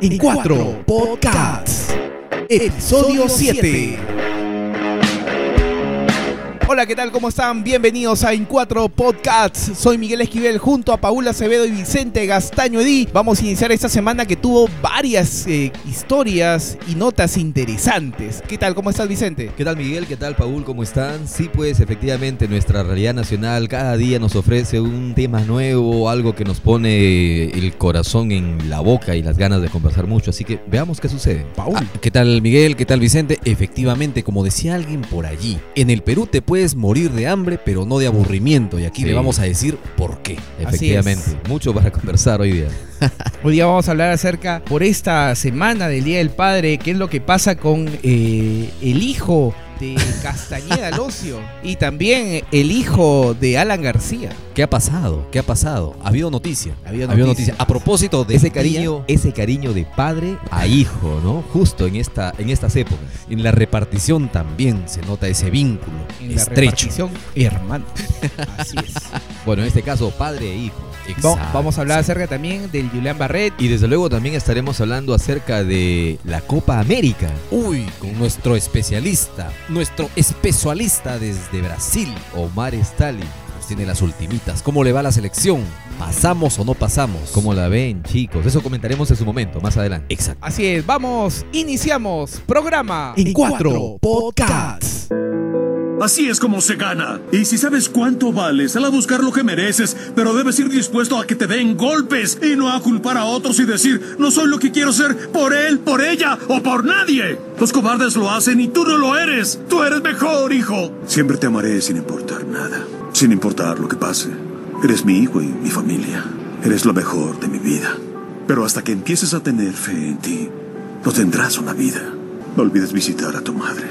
en 4 Podcasts. Episodio 7. Hola, ¿qué tal? ¿Cómo están? Bienvenidos a In4 Podcasts. Soy Miguel Esquivel junto a Paula Acevedo y Vicente Gastaño Edí. Vamos a iniciar esta semana que tuvo varias eh, historias y notas interesantes. ¿Qué tal? ¿Cómo estás, Vicente? ¿Qué tal, Miguel? ¿Qué tal, Paul? ¿Cómo están? Sí, pues efectivamente nuestra realidad nacional cada día nos ofrece un tema nuevo, algo que nos pone el corazón en la boca y las ganas de conversar mucho. Así que veamos qué sucede. Paul. Ah, ¿Qué tal, Miguel? ¿Qué tal, Vicente? Efectivamente, como decía alguien por allí, en el Perú te puede puedes morir de hambre, pero no de aburrimiento. Y aquí le vamos a decir por qué. Efectivamente, mucho para conversar hoy día. hoy día vamos a hablar acerca, por esta semana del Día del Padre, qué es lo que pasa con eh, el hijo de Castañeda Locio y también el hijo de Alan García. ¿Qué ha pasado? ¿Qué ha pasado? Ha habido noticia. Ha habido noticia. A propósito de ese cariño, ese cariño de padre a hijo, ¿no? Justo en esta en estas épocas. En la repartición también se nota ese vínculo en estrecho. La repartición hermano. Así es. Bueno, en este caso padre e hijo. Vamos a hablar acerca también del Julián Barret. Y desde luego también estaremos hablando acerca de la Copa América. Uy, con nuestro especialista, nuestro especialista desde Brasil, Omar Stalin. tiene las ultimitas. ¿Cómo le va la selección? ¿Pasamos o no pasamos? ¿Cómo la ven, chicos? Eso comentaremos en su momento, más adelante. Exacto. Así es, vamos, iniciamos programa en cuatro podcasts. Así es como se gana. Y si sabes cuánto vales, sal a buscar lo que mereces, pero debes ir dispuesto a que te den golpes y no a culpar a otros y decir, no soy lo que quiero ser por él, por ella o por nadie. Los cobardes lo hacen y tú no lo eres. Tú eres mejor, hijo. Siempre te amaré sin importar nada, sin importar lo que pase. Eres mi hijo y mi familia. Eres lo mejor de mi vida. Pero hasta que empieces a tener fe en ti, no tendrás una vida. No olvides visitar a tu madre.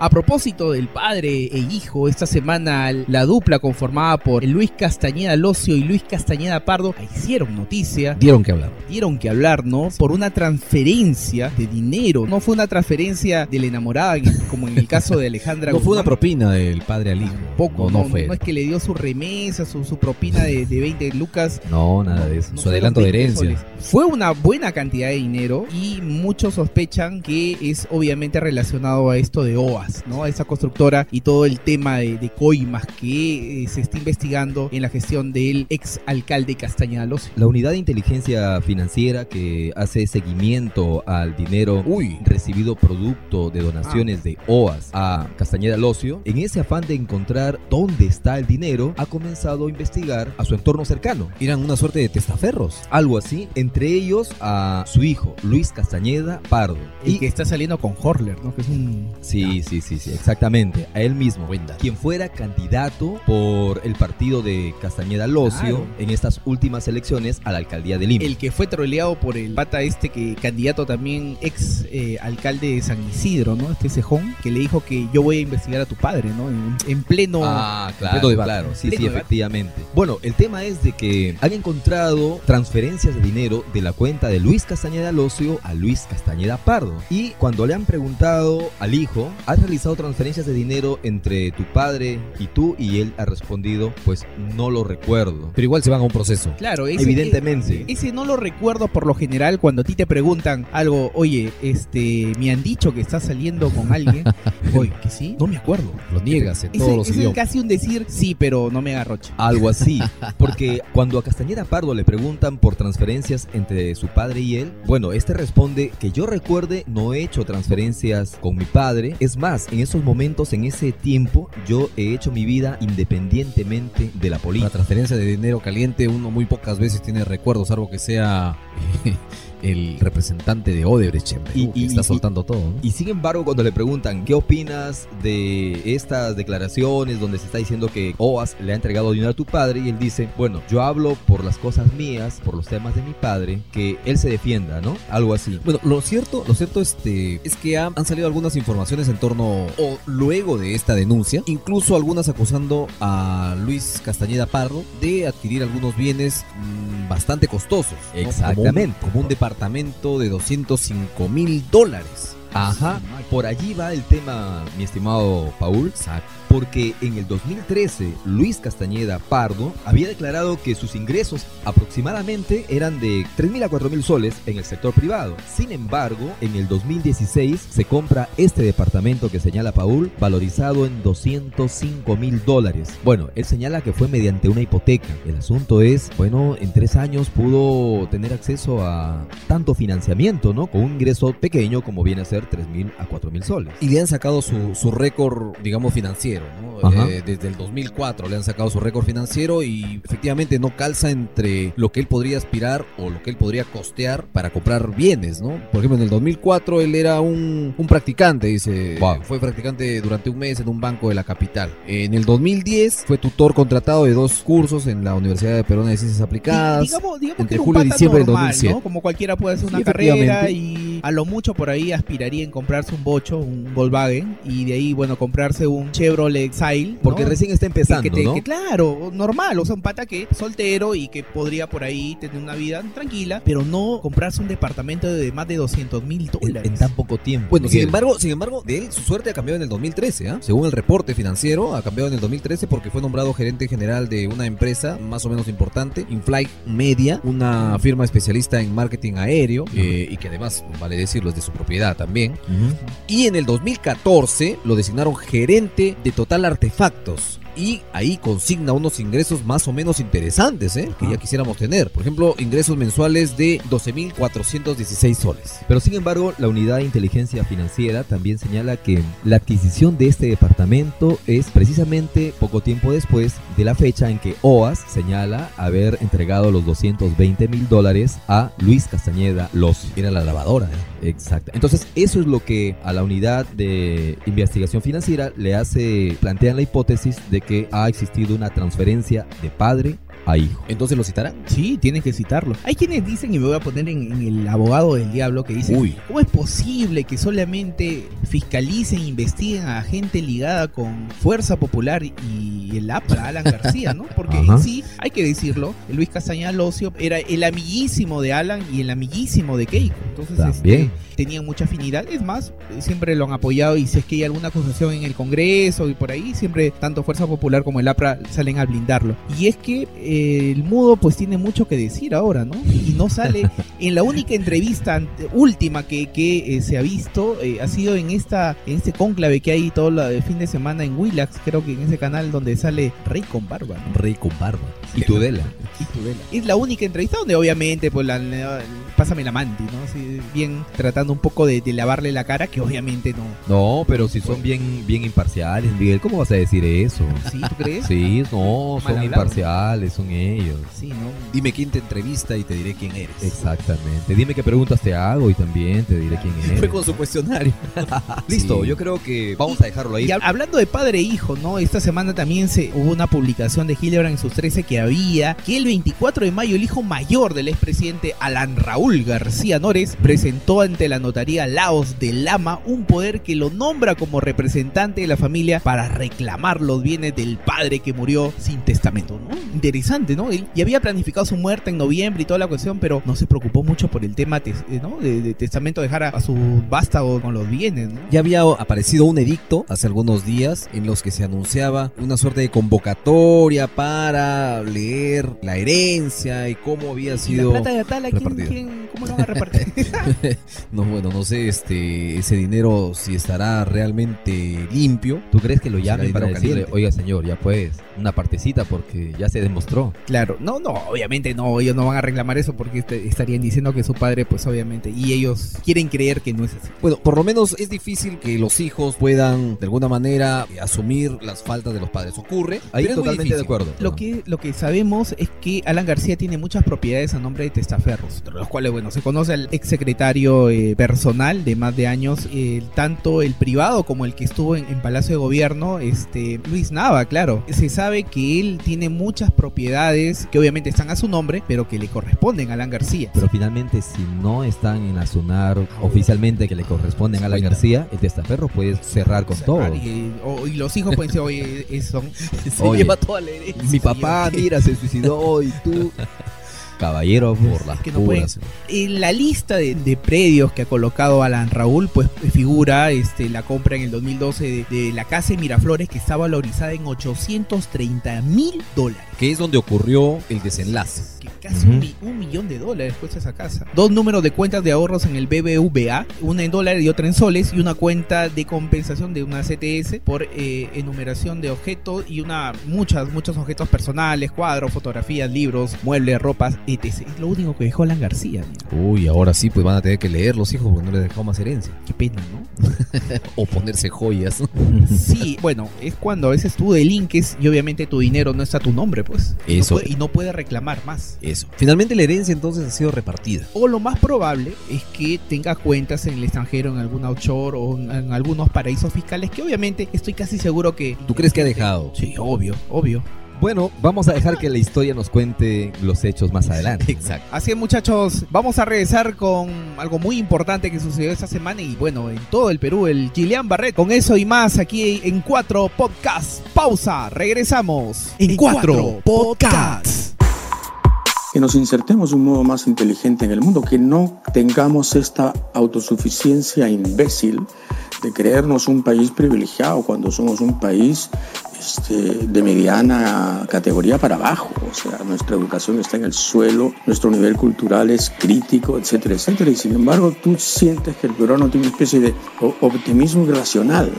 A propósito del padre e hijo, esta semana la dupla conformada por Luis Castañeda Locio y Luis Castañeda Pardo hicieron noticia. Dieron que hablar. Dieron que hablar, ¿no? Por una transferencia de dinero. No fue una transferencia de la enamorada, como en el caso de Alejandra. no fue una propina del padre al hijo. Poco, no, fue. No es que le dio su remesa, su, propina de, 20 lucas. No, nada de eso. su adelanto de herencia. Fue una buena cantidad de dinero y muchos sospechan que es obviamente relacionado a esto de OAS. ¿no? A esa constructora y todo el tema de, coimas que eh, se está investigando en la gestión del ex alcalde Castañeda Locio. La unidad de inteligencia financiera que hace seguimiento al dinero recibido producto de donaciones de OAS a Castañeda Locio, en ese afán de encontrar dónde está el dinero, ha comenzado a investigar a su entorno cercano. Eran una suerte de testaferros. Algo así, entre ellos a su hijo, Luis Castañeda Pardo. y que está saliendo con Horler, ¿no? Que es un... Sí, sí, sí, sí, exactamente. A él mismo. Quien fuera candidato por el partido de Castañeda Locio en estas últimas elecciones a la alcaldía de Lima. El que fue troleado por el pata este que candidato también ex eh, alcalde de San Isidro, ¿no? Este cejón, que le dijo que yo voy a investigar a tu padre, ¿no? En, pleno. Ah, claro, claro. Sí, sí, efectivamente. Bueno, el tema es de que han encontrado transferencias de dinero de la cuenta de Luis Castañeda Locio a Luis Castañeda Pardo. Y cuando le han preguntado al hijo, ¿has realizado transferencias de dinero entre tu padre y tú? Y él ha respondido, pues no lo recuerdo. Pero igual se van a un proceso. Claro, evidentemente. Ese, no lo recuerdo por lo general cuando a ti te preguntan algo, oye, este, me han dicho que estás saliendo con alguien. oye, que sí, no me acuerdo. Lo niegas en todos los idiomas. Es casi un decir, sí, pero no me agarroche. Algo así. Porque cuando a Castañeda Pardo le preguntan por transferencias entre su padre y él, bueno, este responde que yo recuerde no he hecho transferencias con mi padre. Es más, en esos momentos, en ese tiempo, yo he hecho mi vida independientemente de la política. La transferencia de dinero caliente, uno muy pocas veces tiene recuerdos, salvo que sea el representante de Odebrecht y, está soltando todo. Y sin embargo, cuando le preguntan qué opinas de estas declaraciones donde se está diciendo que OAS le ha entregado dinero a tu padre, y él dice, bueno, yo hablo por las cosas mías, por los temas de mi padre, que él se defienda, ¿no? Algo así. Bueno, lo cierto, lo cierto este, es que han, salido algunas informaciones en torno o luego de esta denuncia, incluso algunas acusando a Luis Castañeda Parro de adquirir algunos bienes mm, bastante costosos. Exactamente. como un departamento de 205 mil dólares. Ajá. por allí va el tema, mi estimado Paul. Porque en el 2013, Luis Castañeda Pardo había declarado que sus ingresos aproximadamente eran de 3.000 a 4.000 soles en el sector privado. Sin embargo, en el 2016 se compra este departamento que señala Paul, valorizado en 205 mil dólares. Bueno, él señala que fue mediante una hipoteca. El asunto es, bueno, en tres años pudo tener acceso a tanto financiamiento, ¿no? Con un ingreso pequeño como viene a ser 3 mil a 4 mil soles. Y le han sacado su récord, digamos, financiero, ¿no? Eh, desde el 2004 le han sacado su récord financiero y efectivamente no calza entre lo que él podría aspirar o lo que él podría costear para comprar bienes, ¿no? Por ejemplo, en el 2004 él era un, un practicante, dice. Fue practicante durante un mes en un banco de la capital. En el 2010 fue tutor contratado de dos cursos en la Universidad de Perón de Ciencias Aplicadas. Digamos, digamos entre julio y diciembre del 2007. ¿no? Como cualquiera puede hacer una carrera y a lo mucho por ahí aspiraría en comprarse un bocho, un Volkswagen y de ahí, bueno, comprarse un Chevrolet Porque recién está empezando, que, ¿no? Que, claro, normal, o sea, un pata que soltero y que podría por ahí tener una vida tranquila, pero no comprarse un departamento de más de 200 mil dólares. En, en, tan poco tiempo. Bueno, sin embargo, sin embargo, de él su suerte ha cambiado en el 2013, ¿eh? Según el reporte financiero, ha cambiado en el 2013 porque fue nombrado gerente general de una empresa más o menos importante, Inflight Media, una firma especialista en marketing aéreo eh, y que además, vale decirlo, es de su propiedad también. Uh -huh. Y en el 2014 lo designaron gerente de Total Artefactos y ahí consigna unos ingresos más o menos interesantes, ¿eh? que ya quisiéramos tener. Por ejemplo, ingresos mensuales de 12.416 soles. Pero sin embargo, la unidad de inteligencia financiera también señala que la adquisición de este departamento es precisamente poco tiempo después de la fecha en que OAS señala haber entregado los 220 mil dólares a Luis Castañeda Los. Era la lavadora. ¿eh? Exacto. Entonces, eso es lo que a la unidad de investigación financiera le hace, plantean la hipótesis de que ha existido una transferencia de padre a hijo. ¿Entonces lo citarán? Sí, tienes que citarlo. Hay quienes dicen, y me voy a poner en, en el abogado del diablo, que dice, Uy. ¿cómo es posible que solamente fiscalicen e investiguen a gente ligada con Fuerza Popular y el APRA, Alan García, ¿no? Porque en sí, hay que decirlo, Luis Castañeda Locio era el amiguísimo de Alan y el amiguísimo de Keiko. Entonces, También. Este, tenían mucha afinidad. Es más, siempre lo han apoyado y si es que hay alguna acusación en el Congreso y por ahí, siempre tanto Fuerza Popular como el APRA salen a blindarlo. Y es que eh, el mudo pues tiene mucho que decir ahora, ¿no? Y no sale en la única entrevista última que, que eh, se ha visto, eh, ha sido en esta en este cónclave que hay todo el fin de semana en Willax, creo que en ese canal donde sale Rey con Barba. ¿no? Rey con Barba. Y Tudela. Y Tudela. Es la única entrevista donde obviamente pues la, la pásame la manti, ¿no? Así, bien tratando un poco de, de, lavarle la cara, que obviamente no. No, pero si son bien, bien imparciales, Miguel, ¿cómo vas a decir eso? ¿Sí, tú crees? Sí, no, son imparciales, son ellos. Sí, ¿no? Dime quién te entrevista y te diré quién eres. Exactamente. Dime qué preguntas te hago y también te diré quién eres. Fue con su cuestionario. Listo, sí. yo creo que vamos a dejarlo ahí. Y hablando de padre e hijo, ¿no? Esta semana también se hubo una publicación de Hildebrand en sus 13 que había que el 24 de mayo el hijo mayor del expresidente Alan Raúl García Nores presentó ante la notaría Laos de Lama un poder que lo nombra como representante de la familia para reclamar los bienes del padre que murió sin testamento, ¿no? Interesante, ¿no? Él ya había planificado su muerte en noviembre y toda la cuestión, pero no se preocupó mucho por el tema, ¿no? De, de testamento, dejar a, a, su vástago con los bienes, ¿no? Ya había aparecido un edicto hace algunos días en los que se anunciaba una suerte de convocatoria para leer la herencia y cómo había sido ¿Y la plata de Atala, ¿quién, ¿quién, ¿cómo lo van a repartir? no, bueno, no sé este ese dinero si estará realmente limpio. ¿Tú crees que lo llamen para decirle, caliente? oiga señor, ya pues, una partecita porque ya se demostró? Claro, no, no, obviamente no, ellos no van a reclamar eso porque este, estarían diciendo que su padre, pues obviamente, y ellos quieren creer que no es así. Bueno, por lo menos es difícil que los hijos puedan de alguna manera asumir las faltas de los padres. Ocurre, ahí totalmente de acuerdo. Lo que, lo que sabemos es que Alan García tiene muchas propiedades a nombre de testaferros, entre los cuales, bueno, se conoce al exsecretario eh, personal de más de años, eh, tanto el privado como el que estuvo en, en, Palacio de Gobierno, este Luis Nava, claro. Se sabe que él tiene muchas propiedades que obviamente están a su nombre, pero que le corresponden a Alan García. Pero finalmente, si no están en la SUNAR oficialmente que le corresponden a Alan García, el testaferro puede cerrar con cerrar todo. Y, o, y, los hijos pueden decir, oye, son, se oye, lleva toda la herencia. Mi papá, mira, se suicidó y tú. Caballero por las que no puras. En la lista de, de predios que ha colocado Alan Raúl, pues figura este, la compra en el 2012 de, de la casa de Miraflores que está valorizada en 830 mil dólares. Que es donde ocurrió el desenlace. Que casi un millón de dólares cuesta esa casa. Dos números de cuentas de ahorros en el BBVA, una en dólares y otra en soles, y una cuenta de compensación de una CTS por eh, enumeración de objetos y una muchas, muchos objetos personales, cuadros, fotografías, libros, muebles, ropas, etc. Es lo único que dejó Alan García. Uy, ahora sí, pues van a tener que leer los hijos porque no les dejó más herencia. Qué pena, ¿no? O ponerse joyas. Sí, bueno, es cuando a veces tú delinques y obviamente tu dinero no está a tu nombre, pues. Eso. No puede- y no puedes reclamar más. Eso. Finalmente la herencia entonces ha sido repartida. O lo más probable es que tenga cuentas en el extranjero, en alguna offshore o en, en algunos paraísos fiscales que obviamente estoy casi seguro que... ¿Tú crees que ha dejado? Sí, obvio, obvio. Bueno, vamos a dejar que la historia nos cuente los hechos más adelante. Exacto. Así es muchachos, vamos a regresar con algo muy importante que sucedió esta semana y bueno, en todo el Perú, el Gillian Barret. Con eso y más aquí en 4 Podcast. Pausa, regresamos en 4 Podcasts. que nos insertemos de un modo más inteligente en el mundo, que no tengamos esta autosuficiencia imbécil de creernos un país privilegiado cuando somos un país este, de mediana categoría para abajo. O sea, nuestra educación está en el suelo, nuestro nivel cultural es crítico, etcétera, etcétera. Y sin embargo, tú sientes que el peruano tiene una especie de optimismo irracional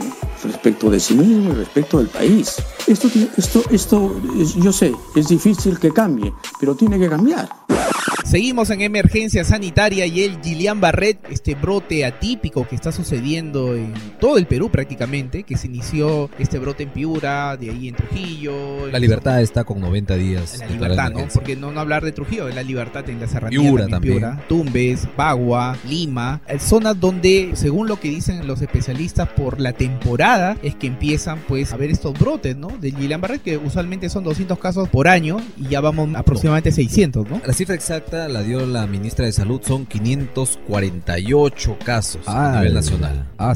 respecto de sí mismo y respecto del país. Esto, esto, esto, es- yo sé, es difícil que cambie, pero tiene que cambiar. Seguimos en emergencia sanitaria y el Gillian Barret, este brote atípico que está sucediendo en todo el Perú prácticamente, que se inició este brote en Piura, de ahí en Trujillo. La libertad está con 90 días. La libertad, ¿no? Porque no, no hablar de Trujillo, la libertad en la serranía Piura también, también. Piura, Tumbes, Bagua, Lima, zonas donde, según lo que dicen los especialistas, por la temporada es que empiezan pues a ver estos brotes, ¿no? De Gillian Barret, que usualmente son 200 casos por año y ya vamos aproximadamente 600, ¿no? La cifra exacta la dio la ministra de Salud, son 548 casos a nivel nacional. Ah,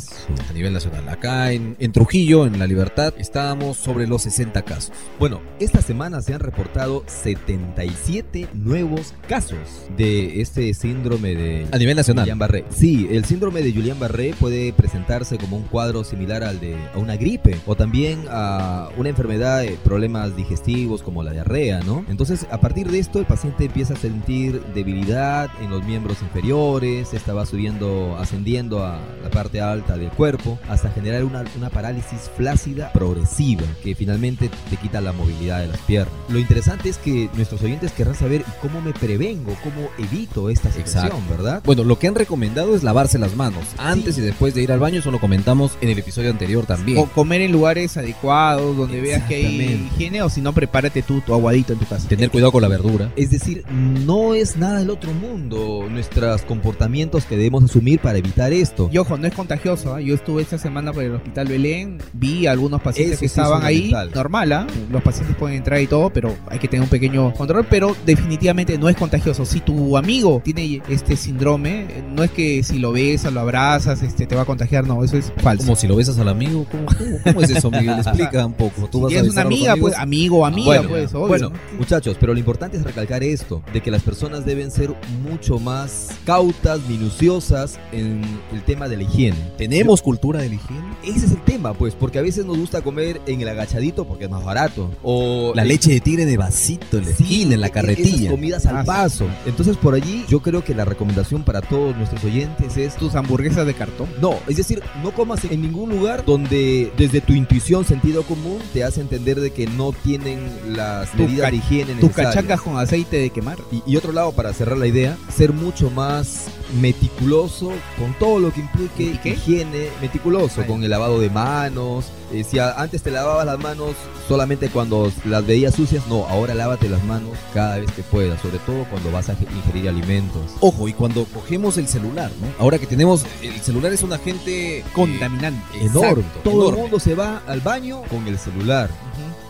A nivel nacional. Acá en, en Trujillo, en La Libertad, estábamos sobre los 60 casos. Bueno, esta semana se han reportado 77 nuevos casos de este síndrome de A nivel nacional. Guillain-Barré. Sí, el síndrome de Guillain-Barré puede presentarse como un cuadro similar al de a una gripe o también a una enfermedad de problemas digestivos como la diarrea, ¿no? Entonces, a partir de esto, el paciente empieza a sentir debilidad en los miembros inferiores, esta va subiendo, ascendiendo a la parte alta del cuerpo hasta generar una, una parálisis flácida progresiva que finalmente te quita la movilidad de las piernas. Lo interesante es que nuestros oyentes querrán saber ¿y cómo me prevengo, cómo evito esta situación, Exacto. ¿verdad? Bueno, lo que han recomendado es lavarse las manos antes y después de ir al baño, eso lo comentamos en el episodio anterior también. O comer en lugares adecuados, donde veas que hay higiene, o si no, prepárate tú tu aguadito en tu casa. Tener cuidado con la verdura. Es decir, no es nada del otro mundo nuestros comportamientos que debemos asumir para evitar esto. Y ojo, no es contagioso. ¿ah? Yo estuve esta semana por el hospital Belén, vi a algunos pacientes Eso que sí es ahí, normal, ¿ah? los pacientes pueden entrar y todo, pero hay que tener un pequeño control, pero definitivamente no es contagioso. Si tu amigo tiene este síndrome, no es que si lo besas, lo abrazas, este, te va a contagiar, no, eso es falso. Como si lo besas al amigo. ¿Cómo, cómo- cómo es eso, Miguel? Explica un poco. ¿Tú Si vas a una besar a los amiga, pues amigo o amiga, Bueno, pues, obvio. Bueno, ¿no? muchachos, pero lo importante es recalcar esto, de que las personas deben ser mucho más cautas, minuciosas en el tema de la higiene. ¿Tenemos cultura de la higiene? Ese es el tema, pues, porque a veces nos gusta comer en el agachadito porque es más barato. O La leche de tigre de vasito, en la Sí, esquina, en la esas carretilla. comidas al Ah, paso. Entonces, por allí, yo creo que la recomendación para todos nuestros oyentes es tus hamburguesas de cartón. no, es decir, no comas en ningún lugar donde desde tu intuición, sentido común, te hace entender de que no tienen las Tu medidas de higiene Tus necesarias. cachacas con aceite de quemar. Y, y otro lado, para cerrar la idea, ser mucho más meticuloso con todo lo que implique higiene, meticuloso, con el lavado de manos. Eh, si a- antes te lavabas las manos solamente cuando las veías sucias, no, ahora lávate las manos cada vez que puedas, sobre todo cuando vas a ingerir alimentos. Ojo, y cuando cogemos el celular, ¿no? Ahora que tenemos, el celular es un agente eh, Contaminante. Exacto, enorme. Todo enorme. el mundo se va al baño con el celular.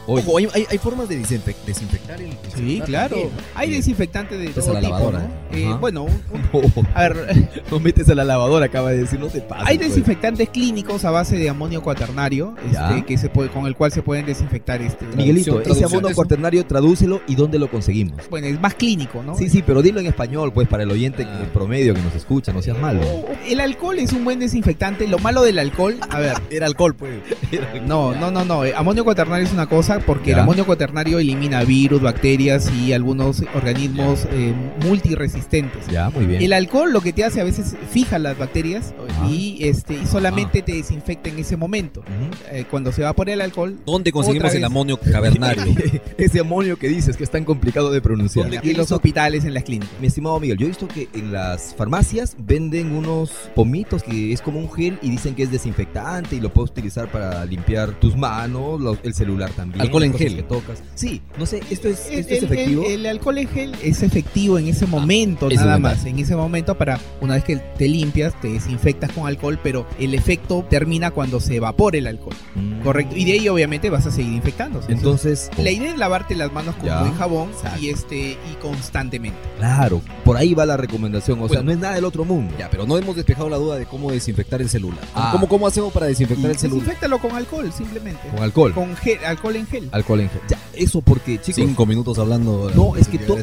Ojo, hay, formas de desinfec- desinfectar el, el Sí, claro. también. Hay Bien. desinfectantes de Metes todo a la tipo, lavadora, ¿no? ¿eh? Bueno, un- a ver, no metes a la lavadora, acaba de decir, no te pases. hay pues. desinfectantes clínicos a base de amonio cuaternario, este, que se puede, con el cual se pueden desinfectar este. Miguelito, ese eso. cuaternario, tradúcelo y dónde lo conseguimos. Bueno, es más clínico, ¿no? Sí, sí, pero dilo en español, pues, para el oyente Ah. el promedio que nos escucha, no seas malo. El alcohol es un buen desinfectante. Lo malo del alcohol, a ver, Era alcohol, pues. no, no, no, no. eh, Amonio cuaternario es una cosa porque el amonio cuaternario elimina virus, bacterias y algunos organismos eh, multiresistentes. Ya, muy bien. El alcohol lo que te hace a veces fija las bacterias Ajá. y este y solamente te desinfecta en ese momento. Ujú. Eh, cuando se evapora el alcohol, ¿Dónde conseguimos el amonio cavernario? Ese amonio que dices que es tan complicado de pronunciar. ¿Dónde y en los hospitales, en las clínicas. Mi estimado Miguel, yo he visto que en las farmacias venden unos pomitos que es como un gel y dicen que es desinfectante y lo puedes utilizar para limpiar tus manos, los- el celular también. Alcohol en gel. que tocas. Sí, no sé, esto es, El, esto es el- efectivo. el- el alcohol en gel es efectivo en ese momento, ese nada momento. más. En ese momento, para una vez que te limpias, te desinfectas con alcohol, pero el efecto termina cuando se evapora el alcohol. Mm. Correcto. Y de ahí, obviamente, vas a seguir infectándose. Entonces, la idea es lavarte las manos con Ya. buen jabón Exacto. y este y constantemente. claro, por ahí va la recomendación. O sea, no es nada del otro mundo. Ya, pero no hemos despejado la duda de cómo desinfectar el celular. Ah. ¿Cómo, ¿Cómo hacemos para desinfectar Y el celular? Desinfectalo con alcohol, simplemente. Con alcohol. Con gel, alcohol en gel. Alcohol en gel. Ya, eso porque, chicos, Cinco minutos hablando. No, es que llegar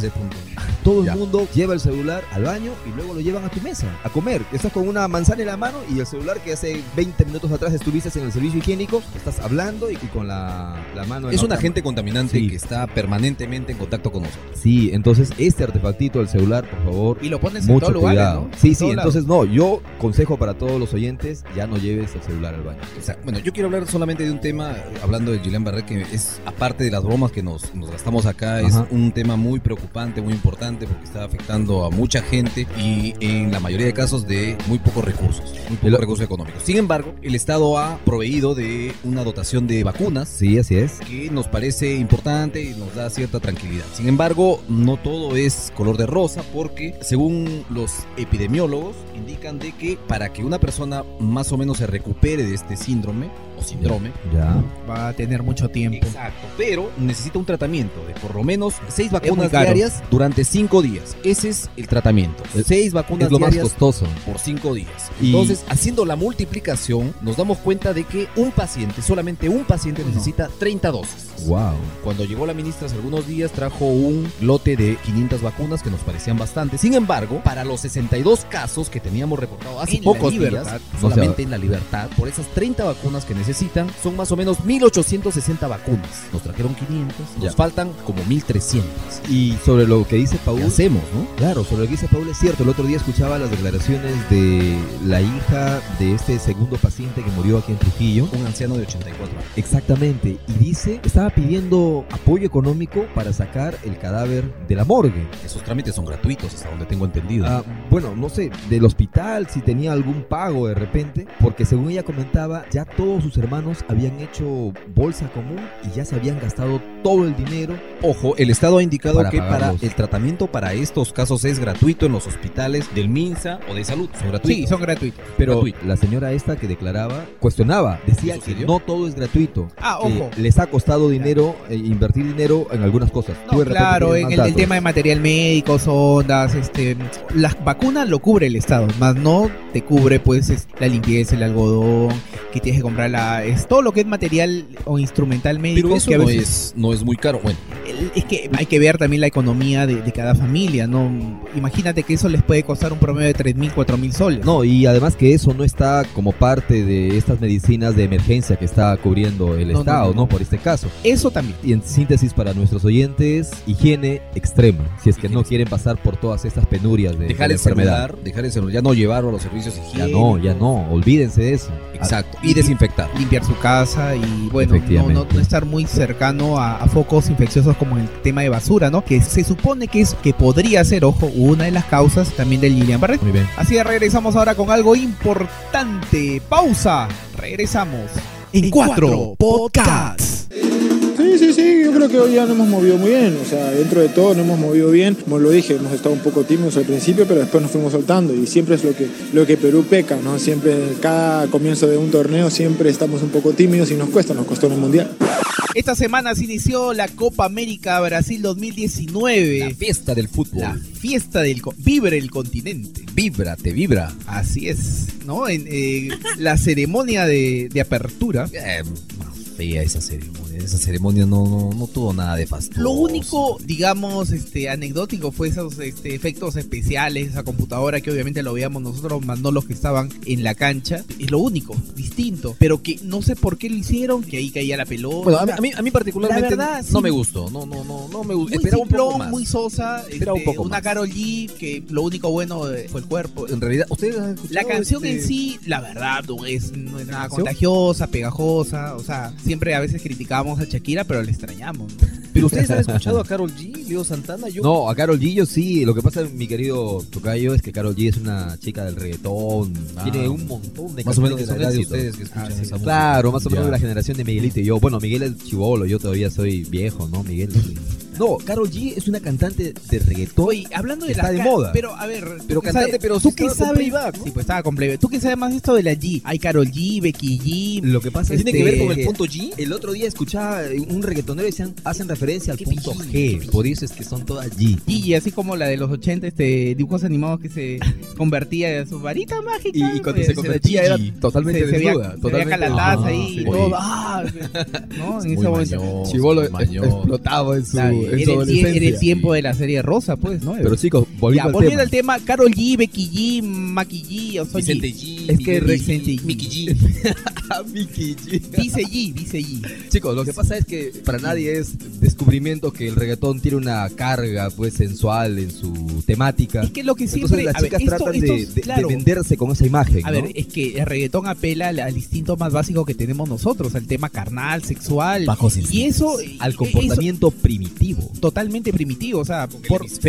todo Ya. el mundo lleva el celular al baño y luego lo llevan a tu mesa a comer. Estás con una manzana en la mano y el celular que hace 20 minutos atrás estuviste en el servicio higiénico, estás hablando y, y con la, la mano en Es la un agente contaminante Sí. que está permanentemente en contacto con nosotros. Sí, entonces este artefactito del celular, por favor, Y lo pones en mucho todo lugar. ¿no? Sí, En sí, lado. entonces no, yo consejo para todos los oyentes, ya no lleves el celular al baño. O sea, bueno, yo quiero hablar solamente de un tema, eh, hablando de Gillian Barret, que es, aparte de las bromas que nos, nos gastamos acá, es un tema muy preocupante, muy importante, porque está afectando a mucha gente y en la mayoría de casos de muy pocos recursos, muy pocos recursos económicos. Sin embargo, el Estado ha proveído de una dotación de vacunas Sí, así es. que nos parece importante y nos da cierta tranquilidad. Sin embargo, no todo es color de rosa porque según los epidemiólogos indican de que para que una persona más o menos se recupere de este síndrome o síndrome, Ya. Va a tener mucho tiempo. Exacto, pero necesita un tratamiento de por lo menos seis muy vacunas caro. diarias durante cinco días. Ese es el tratamiento. Es- Seis vacunas Es lo más diarias costoso. por cinco días. Y- Entonces, haciendo la multiplicación, nos damos cuenta de que un paciente, solamente un paciente necesita 30 dosis. Wow. Cuando llegó la ministra hace algunos días trajo un lote de 500 vacunas que nos parecían bastante. Sin embargo, para los 62 casos que teníamos reportados hace En pocos libertad. días, O sea- solamente en la libertad, por esas 30 vacunas que necesitan, son más o menos 1860 vacunas. Nos trajeron 500, nos Ya. faltan como 1300. Y sobre lo que dice Paul, ¿Qué hacemos, no? Claro, sobre lo que dice Paul es cierto. El otro día escuchaba las declaraciones de la hija de este segundo paciente que murió aquí en Trujillo. Un anciano de 84 años. Exactamente. Y dice, estaba pidiendo apoyo económico para sacar el cadáver de la morgue. Esos trámites son gratuitos, hasta donde tengo entendido. Ah, bueno, no sé, del hospital, si tenía algún pago de repente, porque según ella comentaba, ya todos sus hermanos habían hecho bolsa común y ya se habían gastado todo el dinero. Ojo, el Estado ha indicado Para que para el tratamiento para estos casos es gratuito en los hospitales del MINSA o de salud. Son gratuitos. Sí, son gratuitos. Pero Gratuito. la señora esta que declaraba, cuestionaba, decía ¿Qué que no todo es gratuito. Ah, que ojo. les ha costado dinero eh, invertir dinero en algunas cosas. No, claro, en el, tema de material médico, sondas, este, las vacunas lo cubre el Estado, más no te cubre pues es, la limpieza, el algodón, que tienes que comprar la, es todo lo que es material o instrumental médico. Pero eso que a no veces- es, no es muy caro. Bueno, es que hay que ver también la economía de, de cada familia, ¿no? Imagínate que eso les puede costar un promedio de 3 mil, 4 mil soles. No, y además que eso no está como parte de estas medicinas de emergencia que está cubriendo el No, Estado, no, ¿no? no. Por este caso. Eso también. Y en síntesis para nuestros oyentes, higiene extrema, si es que no quieren pasar por todas estas penurias de, de dejar la el enfermedad. celular, dejar el celular, ya no llevarlo a los servicios Ya higiénicos. no, ya no, olvídense de eso. Exacto. Y desinfectar. limpiar su casa y bueno, no, Efectivamente. no, no estar muy cercano a, a focos infecciosos como el tema de basura, ¿no? Que se supone que es que podría ser, ojo, una de las causas también del Lilian Barrett. Muy bien. Así que regresamos ahora con algo importante. Pausa. Regresamos en cuatro podcasts. Sí, Sí, sí, yo creo que hoy ya nos hemos movido muy bien, o sea, dentro de todo nos hemos movido bien, como lo dije, hemos estado un poco tímidos al principio, pero después nos fuimos soltando y siempre es lo que, lo que Perú peca, ¿no? Siempre, cada comienzo de un torneo, siempre estamos un poco tímidos y nos cuesta, nos costó en el Mundial. Esta semana se inició la Copa América Brasil 2019. La fiesta del fútbol. La fiesta del... Vibra el continente. Vibra, te vibra. Así es, ¿no? En eh, la ceremonia de, de apertura. Eh, fea esa ceremonia. Esa ceremonia no, no, no tuvo nada de fastuoso. Lo único, digamos, este, anecdótico fue esos este, efectos especiales, esa computadora que obviamente lo veíamos nosotros, mandó los que estaban en la cancha. Es lo único, distinto. Pero que no sé por qué lo hicieron, que ahí caía la pelota. Bueno, a mí, a mí, a mí particularmente La verdad, no sí. me gustó. No, no, no, no me gustó. muy Esperaba un poco simplón, más. muy sosa. Este, un poco una más. Karol G, que lo único bueno eh, fue el cuerpo. En realidad, ¿ustedes han escuchado La canción este- en sí, la verdad, no es, no es nada canción? contagiosa, pegajosa. O sea, siempre a veces criticábamos a Shakira, pero le extrañamos. ¿no? Pero ustedes han escuchado a Carol G, Leo Santana. Yo No, a Carol G yo sí. Lo que pasa, mi querido Tocayo, es que Carol G es una chica del reggaetón. Ah. Tiene un montón de más o menos canciones de ustedes que escuchan Ah, sí. esa música. Claro, más o menos de la generación de Miguelito y yo. Bueno, Miguel es chivolo, yo todavía soy viejo, ¿no? Miguel. No, Carol G es una cantante de reggaetón. Oye, hablando de Está las de moda. Pero, a ver. Pero ¿tú qué cantante, sabes? pero ¿tú sí qué estaba con sabes? playback, ¿no? Sí, pues estaba con playback. ¿Tú qué sabes más de esto de la G? Hay Carol G, Becky G. Lo que pasa es ¿Tiene que ver con que el punto G? El otro día escuchaba un reggaetonero y decían, hacen referencia al ¿Qué punto G? Por eso es que son todas G. Gigi, así como la de los 80, este, dibujos animados que se convertía en su varita mágica. Y, y cuando pues, se convertía era totalmente se, se veía, desnuda. se veía calataza ahí Sí. y todo. ¡Ah! ¿No? En ese momento. Chivolo explotaba en su, era, su el, era tiempo de la serie rosa, pues, ¿no? Pero chicos, volviendo ya, al volviendo tema. al tema, Carol G, Becky G, Maki G, o Soy Vicente G. G, Es que Vicente G. Mickey G. Mickey G. Dice G, dice G. Chicos, lo que pasa es que para nadie es descubrimiento que el reggaetón tiene una carga pues sensual en su temática. Es que lo que Entonces siempre. las a ver, chicas esto- tratan esto de, de- claro. de venderse con esa imagen. A ¿no? ver, es que el reggaetón apela al, al instinto más básico que tenemos nosotros, al tema carnal, sexual. Bajos y eso. al eso- comportamiento primitivo. totalmente primitivo, o sea, por, por más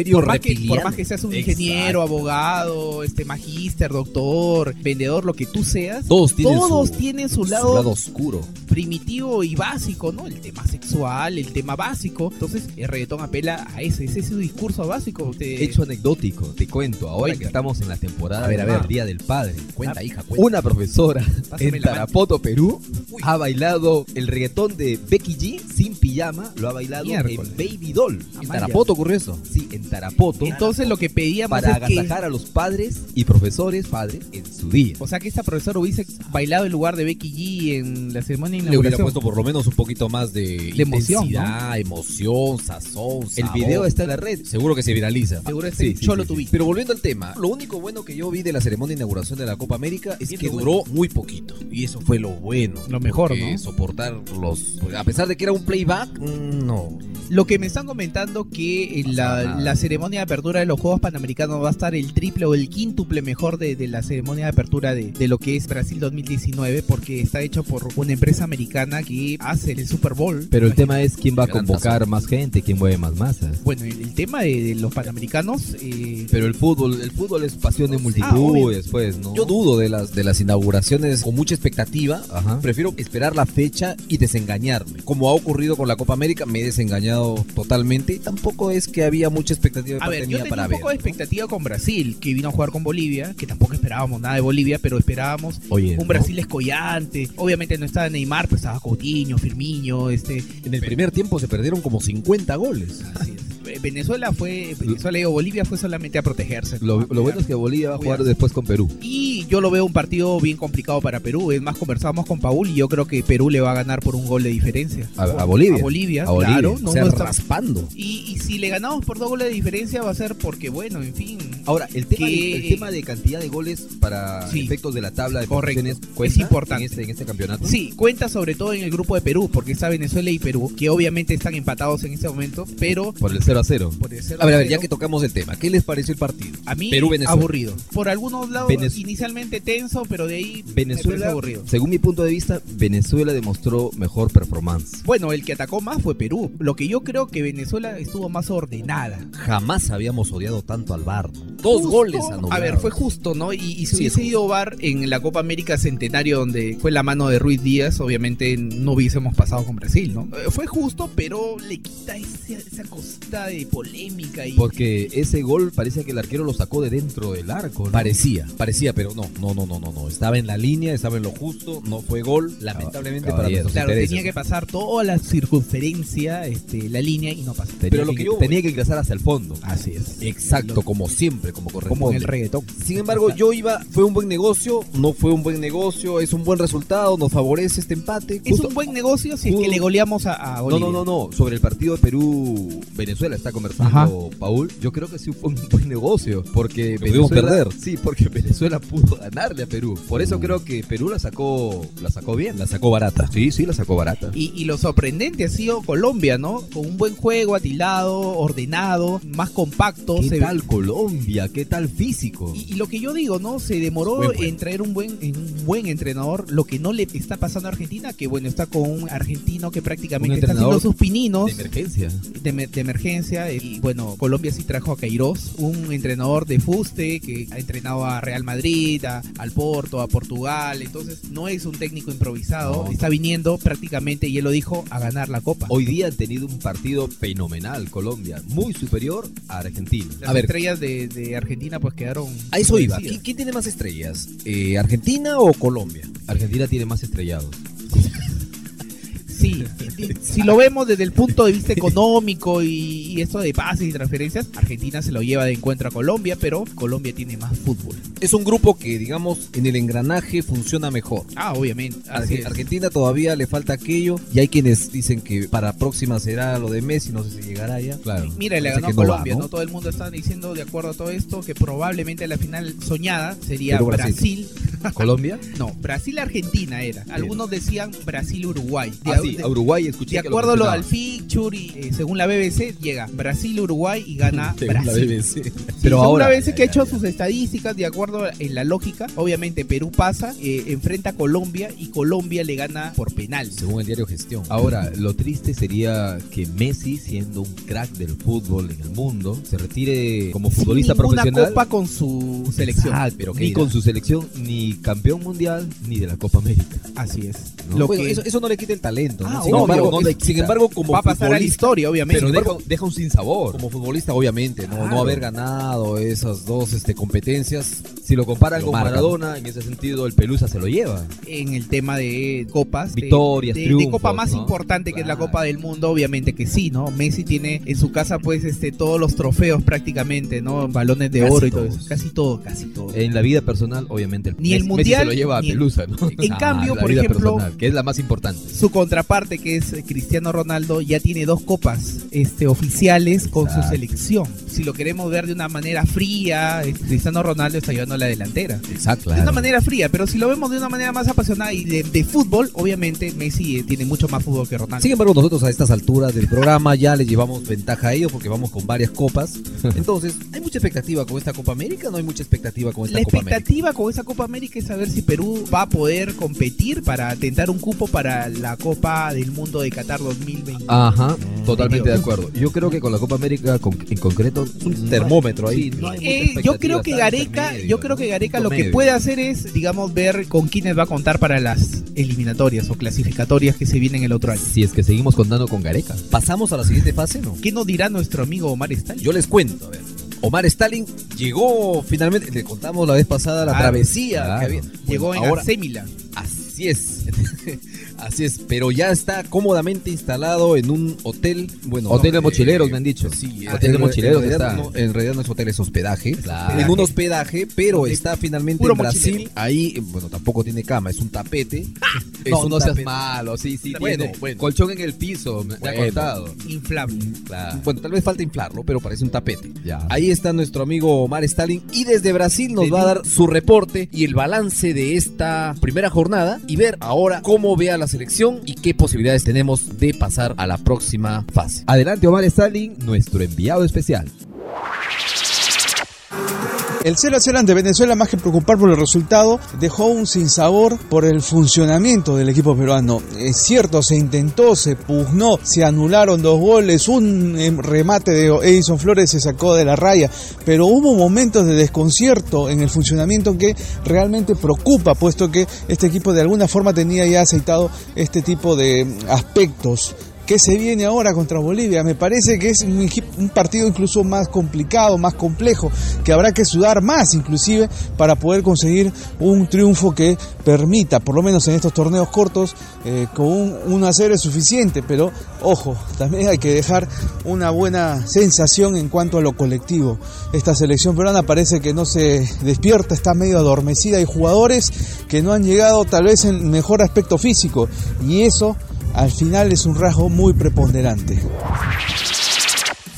que, reptiliano. por más que seas un Exacto. ingeniero, abogado, este magíster, doctor, vendedor, lo que tú seas, Todos tienen todos su, tienen su su lado, oscuro. primitivo y básico, ¿no? El tema sexual, el tema básico. Entonces, el reggaetón apela a ese, ese es su discurso básico. Te- Hecho anecdótico, te cuento, ahora que estamos en la temporada A ver, a ver. Día del Padre. Cuenta, hija, cuenta. Una profesora Pásame en. Tarapoto, Perú, ha bailado el reggaetón de Becky G sin pijama, lo ha bailado Miércoles. en Baby Doll. En Amaya. Tarapoto ocurrió eso. Sí, en Tarapoto. Entonces, lo que pedíamos para es que. agasajar a los padres y profesores padres en su día. O sea que esta profesora hubiese bailado en lugar de Becky G en la ceremonia de Le hubiera inauguración. puesto por lo menos un poquito más de, De emoción, intensidad, emoción, sazón, El sabor. video está en la red. Seguro que se viraliza. Seguro Sí, este sí, yo lo sí. Pero volviendo al tema, lo único bueno que yo vi de la ceremonia de inauguración de la Copa América es Bien que duró muy poquito. Y eso fue lo bueno. Lo mejor, Porque ¿no? Soportar los. A pesar de que era un playback, mm, no. Lo que me están comentando que en la, la ceremonia de apertura de los Juegos Panamericanos va a estar el triple o el quíntuple mejor de, de la ceremonia de apertura de, de lo que es Brasil 2019 porque está hecho por una empresa americana que hace el Super Bowl. Pero el tema es quién va a convocar más gente, quién mueve más masas. Bueno, el, el tema de, de los panamericanos... eh, Pero el fútbol, el fútbol es pasión de multitudes, pues, ¿no? Yo dudo de las, de las inauguraciones con mucha expectativa. Ajá. Prefiero esperar la fecha y desengañarme. Como ha ocurrido con la Copa América, me he desengañado totalmente. Tampoco es que había mucha expectativa A ver, yo tenía para un ver. poco de expectativa con Brasil, que vino a jugar con Bolivia, que tampoco esperábamos nada de Bolivia, pero esperábamos Oye, un ¿no? Brasil escollante. Obviamente no estaba Neymar, pero estaba Coutinho, Firmino, este... En el primer tiempo se perdieron como 50 goles. Así es. Eh, Venezuela fue, Venezuela y Bolivia fue solamente a protegerse. Lo, ¿no? lo bueno es que Bolivia va a jugar después con Perú. Y yo lo veo un partido bien complicado para Perú. Es más, conversamos con Paul y yo creo que Perú le va a ganar por un gol de diferencia. A- a Bolivia. A Bolivia, A Bolivia. claro. o No, sea, no está- raspando. y, y si le ganamos por dos goles de diferencia va a ser porque, bueno, en fin. Ahora, el tema, Que- el tema de cantidad de goles para Sí. efectos de la tabla de Correcto. Es importante. En, este, en este campeonato. Sí, cuenta sobre todo en el grupo de Perú, porque está Venezuela y Perú, que obviamente están empatados en este momento, pero Por el 0 a 0. por el cero A ver, a ver, ya que tocamos el tema, ¿qué les pareció el partido? a mí Perú-Venezuela. aburrido. Por algunos lados Venez- inicialmente tenso, pero de ahí Venezuela, aburrido. según mi punto de vista, Venezuela demostró mejor performance. Bueno, el que atacó más fue Perú. Lo que yo creo que Venezuela estuvo más ordenada. Jamás habíamos odiado tanto al. ¿no? dos goles A ver, fue justo, ¿no? Y, y si hubiese ido VAR en la Copa América Centenario, donde fue la mano de Ruiz Díaz, obviamente no hubiésemos pasado con Brasil, ¿no? Eh, fue justo, pero le quita esa cosita de polémica. Y... Porque ese gol parece que el arquero lo sacó de dentro del arco. Parecía, parecía, pero no, no, no, no, no, no. Estaba en la línea, estaba en lo justo, no fue gol, lamentablemente para nosotros. Claro, tenía que pasar toda la circunferencia, este, la línea y no pasó. pero lo que, yo tenía que ingresar hacia el fondo. Así es. Exacto, como siempre, como corresponde. Como en el reggaetón. Sin embargo, yo iba, fue un buen negocio, no fue un buen negocio, es un buen resultado, nos favorece este empate. Es un buen negocio si es que le goleamos a, a Bolivia. No, no, no, no, sobre el partido de Perú-Venezuela está conversando Paul. Yo creo que sí fue un buen negocio, porque Venezuela, perder. Sí, porque Venezuela pudo ganarle a Perú. Por eso creo que Perú la sacó, la sacó bien. La sacó barata. Sí, sí, la sacó barata. Y, y lo sorprendente ha sido Colombia, ¿no? Con un buen juego, atilado, ordenado, más compacto. ¿Qué tal Colombia? ¿Qué tal físico? Y, lo que yo digo, ¿no? Se demoró en traer un buen, un buen entrenador. Lo que no le está pasando a Argentina, que bueno, está con un argentino que prácticamente está haciendo sus pininos. De emergencia. De, emergencia. Y bueno, Colombia sí trajo a Queiroz, un entrenador de fuste que ha entrenado a Real Madrid, al Porto, a Portugal. Entonces, no es un técnico improvisado. Está viniendo prácticamente, y él lo dijo, a ganar la Copa. Hoy día han tenido un partido fenomenal, Colombia, muy superior a Argentina. Las a ver, estrellas de, Argentina pues quedaron... A eso iba. ¿Quién, tiene más estrellas? Eh, ¿Argentina o Colombia? Argentina tiene más estrellados. Sí, si lo vemos desde el punto de vista económico y, eso de pases y transferencias, Argentina se lo lleva de encuentro a Colombia, pero Colombia tiene más fútbol. Es un grupo que, digamos, en el engranaje funciona mejor. Ah, obviamente. Argentina todavía le falta aquello y hay quienes dicen que para próxima será lo de Messi, no sé si llegará ya. Claro. Mira, le ganó a Colombia, ¿no? Todo el mundo está diciendo, de acuerdo a todo esto, que probablemente la final soñada sería Brasil. ¿Colombia? No, Brasil-Argentina era. Algunos decían Brasil-Uruguay. Ah, a Uruguay escuché. De acuerdo lo al feature y eh, según la BBC, llega Brasil-Uruguay y gana según Brasil. La BBC. Pero ahora. La BBC que ha hecho sus estadísticas, de acuerdo en la lógica, obviamente Perú pasa, eh, enfrenta a Colombia y Colombia le gana por penal. Según el diario Gestión. Ahora, lo triste sería que Messi, siendo un crack del fútbol en el mundo, se retire como futbolista profesional. Una copa con su selección. pero ni con su selección, ni campeón mundial, ni de la Copa América. Así es. Lo que... eso, eso no le quita el talento. Ah, sin, embargo, como va a pasar a la historia, obviamente. Pero deja, un sinsabor. Como futbolista, obviamente, no, no haber ganado esas dos este, competencias. Si lo comparan con Maradona, en ese sentido, el Pelusa se lo lleva. En el tema de copas, victorias, de, de, copa más importante que es la Copa del Mundo, obviamente que sí, ¿no? Messi tiene en su casa, pues, este, todos los trofeos prácticamente, ¿no? Balones de oro y todo eso. Casi todo, casi todo. En la vida personal, obviamente, el ni el mundial se lo lleva a Pelusa, ¿no? En cambio, por ejemplo, que es la más importante. Su contraparte parte que es Cristiano Ronaldo ya tiene dos copas este, oficiales con su selección. Si lo queremos ver de una manera fría, eh, Cristiano Ronaldo está llevando la delantera. Exacto. De una manera fría, pero si lo vemos de una manera más apasionada y de, fútbol, obviamente Messi eh, tiene mucho más fútbol que Ronaldo. Sin embargo, nosotros a estas alturas del programa ya le llevamos ventaja a ellos porque vamos con varias copas. Entonces, ¿hay mucha expectativa con esta Copa América no hay mucha expectativa con esta Copa América? La expectativa con esa Copa América es saber si Perú va a poder competir para tentar un cupo para la Copa del Mundo de Qatar 2020. Ajá, totalmente de acuerdo. Yo creo que con la Copa América en concreto un termómetro ahí. Eh, yo creo que Gareca, yo creo que Gareca lo que puede hacer es, digamos, ver con quiénes va a contar para las eliminatorias o clasificatorias que se vienen el otro año. Si es que seguimos contando con Gareca. ¿Pasamos a la siguiente fase, no? ¿Qué nos dirá nuestro amigo Omar Stalin? Yo les cuento, a ver. Omar Stalin llegó finalmente, le contamos la vez pasada la travesía que había. Llegó en ahora, Así es. Así es, pero ya está cómodamente instalado en un hotel. Bueno, hotel de mochileros, me han dicho. Sí, hotel de mochileros. En realidad, no, en realidad, no, es hotel, es hospedaje. En un hospedaje, pero está finalmente en Brasil. Ahí, bueno, tampoco tiene cama, es un tapete. no, no seas malo, sí, sí. Bueno, bueno. Colchón en el piso, me, ha contado. Inflable. Bueno, tal vez falta inflarlo, pero parece un tapete. Ya. Ahí está nuestro amigo Omar Stalin y desde Brasil nos va a dar su reporte y el balance de esta primera jornada y ver ahora cómo ve a las selección y qué posibilidades tenemos de pasar a la próxima fase. Adelante Omar Stalin, nuestro enviado especial. El 0 a 0 ante Venezuela, más que preocupar por el resultado, dejó un sinsabor por el funcionamiento del equipo peruano. Es cierto, se intentó, se pugnó, se anularon dos goles, un em, remate de Edison Flores se sacó de la raya, pero hubo momentos de desconcierto en el funcionamiento que realmente preocupa, puesto que este equipo de alguna forma tenía ya aceitado este tipo de aspectos que se viene ahora contra Bolivia. Me parece que es un, partido incluso más complicado, más complejo, que habrá que sudar más inclusive para poder conseguir un triunfo que permita, por lo menos en estos torneos cortos, eh, con un 1 a 0 es suficiente, pero ojo, también hay que dejar una buena sensación en cuanto a lo colectivo. Esta selección peruana parece que no se despierta, está medio adormecida, hay jugadores que no han llegado tal vez en mejor aspecto físico y eso al final es un rasgo muy preponderante.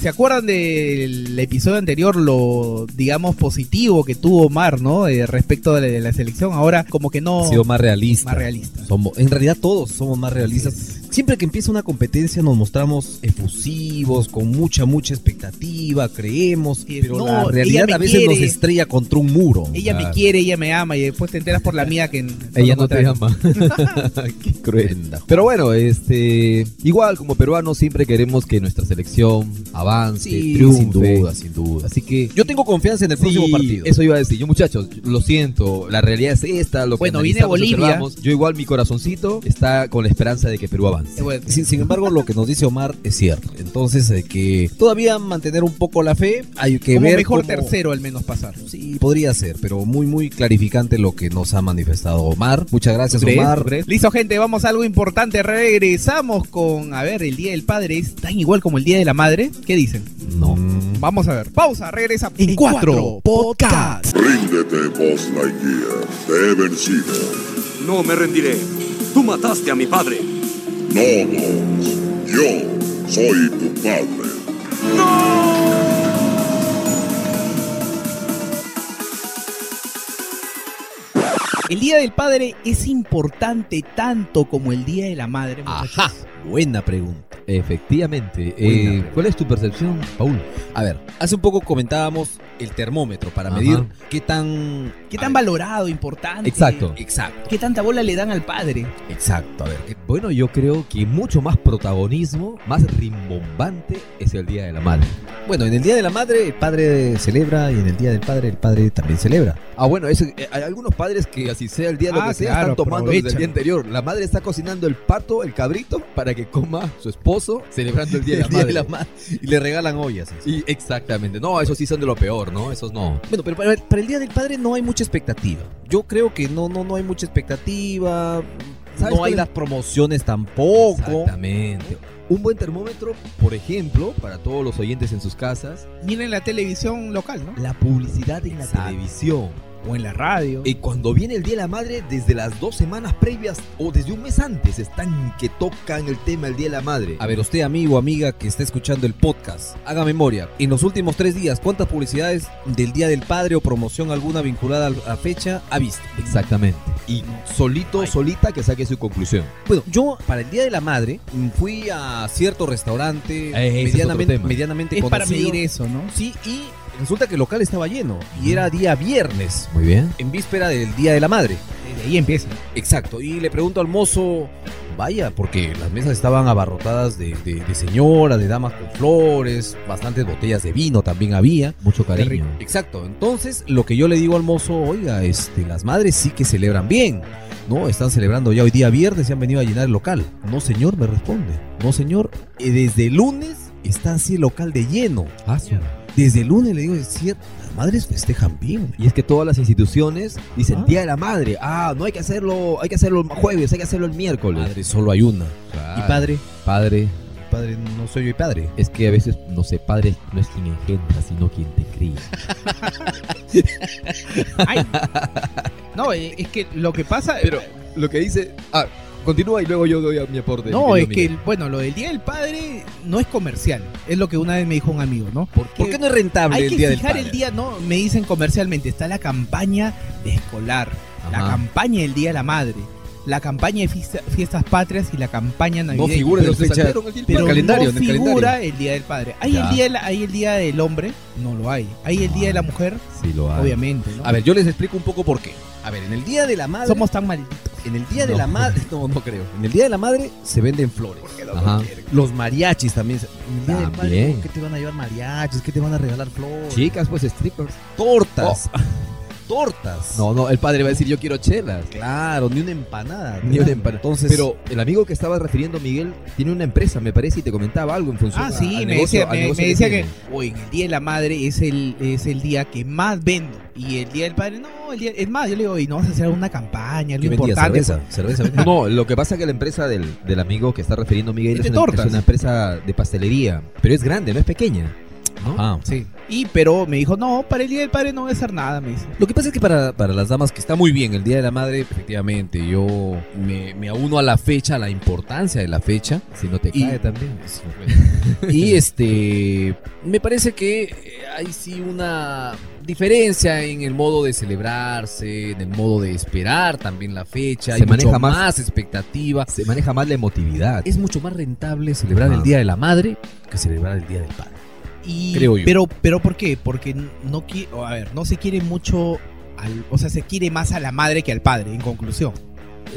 ¿Se acuerdan del episodio anterior, lo, digamos, positivo que tuvo Omar, ¿no? Eh, respecto de la, de la, selección. Ahora, como que no. Ha sido más realista. Más realista. Somos, en realidad, todos somos más realistas. Siempre que empieza una competencia nos mostramos efusivos, con mucha, mucha expectativa, creemos, pero no, la realidad a veces quiere. nos estrella contra un muro. Ella me quiere, ella me ama, y después te enteras por la mía que ella no te ama. Qué cruenda. Pero bueno, este igual como peruanos siempre queremos que nuestra selección avance, sí, triunfe. Sin duda, sin duda. Así que yo tengo confianza en el sí, próximo partido. Eso iba a decir. Yo, muchachos, lo siento, la realidad es esta, lo que bueno, viene Bolivia. Yo igual mi corazoncito está con la esperanza de que Perú avance. Bueno, sin, sin, embargo, lo que nos dice Omar es cierto. Entonces, de que todavía mantener un poco la fe, hay que Como ver. mejor cómo... tercero al menos pasar. Sí, podría ser, pero muy, muy clarificante lo que nos ha manifestado Omar. Muchas gracias, ¿Crees? Omar. ¿Crees? Listo, gente, vamos a algo importante. Regresamos con, a ver, el Día del Padre es tan igual como el Día de la Madre. ¿Qué dicen? No. Vamos a ver. Pausa, regresa en 4 Podcast. Ríndete, Boss Lightyear. Te he vencido. No me rendiré. Tú mataste a mi padre. No, Boss. Yo soy tu padre. El Día del Padre es importante tanto como el Día de la Madre. muchachos? Ajá. Buena pregunta. Efectivamente. Eh, ¿Cuál es tu percepción, Paul? A ver, hace un poco comentábamos el termómetro para medir qué tan. ¿Qué tan ver, valorado, importante? Exacto. Exacto, ¿Qué tanta bola le dan al padre? exacto. A ver, ¿qué- Bueno, yo creo que mucho más protagonismo, más rimbombante es el Día de la Madre. Bueno, en el Día de la Madre el padre celebra y en el Día del Padre el padre también celebra. Ah, bueno, eh, hay algunos padres que así sea el día de lo Ah, que sea, claro, están tomando desde el día anterior. La madre está cocinando el pato, el cabrito, para que coma su esposo, celebrando el Día de la El Día Madre. de la Madre. Y le regalan ollas. así. Y exactamente. No, esos sí son de lo peor, ¿no? Esos no. Bueno, pero para, para el Día del Padre no hay mucha expectativa. Yo creo que no, no, no hay mucha expectativa. ¿Sabes No hay las promociones tampoco. Exactamente. Un buen termómetro, por ejemplo, para todos los oyentes en sus casas, Miren la televisión local, ¿no? la publicidad en la televisión. O en la radio. Y cuando viene el Día de la Madre, desde las dos semanas previas o desde un mes antes, están que tocan el tema del Día de la Madre. A ver, usted, amigo o amiga que está escuchando el podcast, haga memoria. En los últimos tres días, ¿cuántas publicidades del Día del Padre o promoción alguna vinculada a la fecha ha visto? Exactamente. Y solito, Ay. solita, que saque su conclusión. Bueno, yo para el Día de la Madre mm, fui a cierto restaurante medianamente, medianamente es para medir eso, ¿no? Sí, y resulta que el local estaba lleno. Y era día viernes, Muy bien. en víspera del Día de la Madre. Desde ahí empieza. Exacto. Y le pregunto al mozo, vaya, porque las mesas estaban abarrotadas de, de, de señoras, de damas con flores, bastantes botellas de vino también había. Mucho cariño. Exacto. Entonces, lo que yo le digo al mozo, oiga, este, las madres sí que celebran bien. No, están celebrando ya hoy día viernes y han venido a llenar el local. No, señor, me responde. No, señor, eh, desde el lunes está así el local de lleno. Ah, su- Desde el lunes le digo, es cierto, las madres festejan bien. Y es que todas las instituciones dicen Ah. Día de la Madre. Ah, no hay que hacerlo, hay que hacerlo el jueves, hay que hacerlo el miércoles. Madre, solo hay una. Claro. Y padre, Padre, padre, no soy yo padre. es que a veces, no sé, padre no es quien engendra, sino quien te cría. Ay. No, eh, es que lo que pasa. Pero lo que dice. Ah, continúa y luego yo doy a mi aporte. No, es que, bueno, lo del Día del Padre no es comercial. Es lo que una vez me dijo un amigo, ¿no? ¿Por qué? ¿Por qué no es rentable Hay el que día del fijar padre? el día, no, me dicen comercialmente, está la campaña de escolar, la campaña del Día de la Madre. La campaña de fiesta- fiestas patrias y la campaña No navideña. figura en Pero la fecha. el pero calendario, no el figura el día del padre. Hay Ya. el día, de la- hay el día del hombre, no lo hay. Hay el día de la mujer, Sí lo hay. obviamente. ¿no? A ver, yo les explico un poco por qué. A ver, en el Día de la Madre... somos tan malditos. En el Día de No. la Madre... No, no creo. En el Día de la Madre se venden flores. Ajá. Los mariachis también. se- En el Día del Padre. ¿qué te van a llevar mariachis? ¿Qué te van a regalar flores? Chicas, pues strippers. Tortas. Tortas. No, no, el padre va a decir yo quiero chelas. Claro, ni una empanada. Ni una empanada. Entonces, Pero el amigo que estaba refiriendo, Miguel, tiene una empresa, me parece, y te comentaba algo en función Ah, a- sí, al me negocio- decía, me, me decía que tiene. "Oye, en el Día de la Madre es el, es el día que más vendo. Y el Día del Padre, no, el día, es más, yo le digo, y no vas a hacer una campaña, algo importante. Cerveza. Cerveza. No, lo que pasa es que la empresa del, del amigo que está refiriendo Miguel Es es de una, tortas. es una empresa de pastelería, pero es grande, no es pequeña. ¿No? Ah. Sí. Y, pero me dijo, no, para el Día del Padre no voy a hacer nada, me dice. Lo que pasa es que para, para las damas, que está muy bien el Día de la Madre, efectivamente, yo me, me auno a la fecha, a la importancia de la fecha. Si no te Y- cae también. Y este, me parece que eh, hay sí una diferencia en el modo de celebrarse, en el modo de esperar también la fecha. Se hay mucho maneja más- más expectativa. Se maneja más la emotividad. Es mucho más rentable celebrar el Día de la Madre que celebrar el Día del Padre. Y, Creo yo. Pero, pero ¿por qué? Porque no qui- a ver, no se quiere mucho al, o sea, se quiere más a la madre que al padre, en conclusión.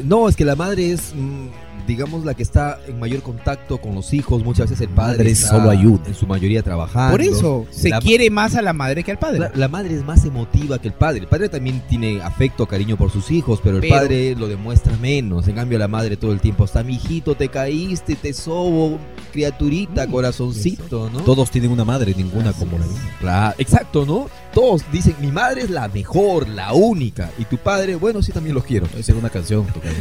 No, es que la madre es, mm, digamos, la que está en mayor contacto con los hijos. Muchas veces el padre Madre está solo ayuda. En su mayoría trabajando. Por eso, se La- quiere más a la madre que al padre. La, la madre es más emotiva que el padre. El padre también tiene afecto, cariño por sus hijos, pero el Pero- padre lo demuestra menos. En cambio, la madre todo el tiempo está, mijito, te caíste, te sobo, criaturita, Mm, corazoncito, ¿no? Todos tienen una madre, ninguna como la mía. Claro, exacto, ¿no? Todos dicen, mi madre es la mejor, la única. Y tu padre, bueno, sí, también los quiero. Debe ser una canción. tocayo.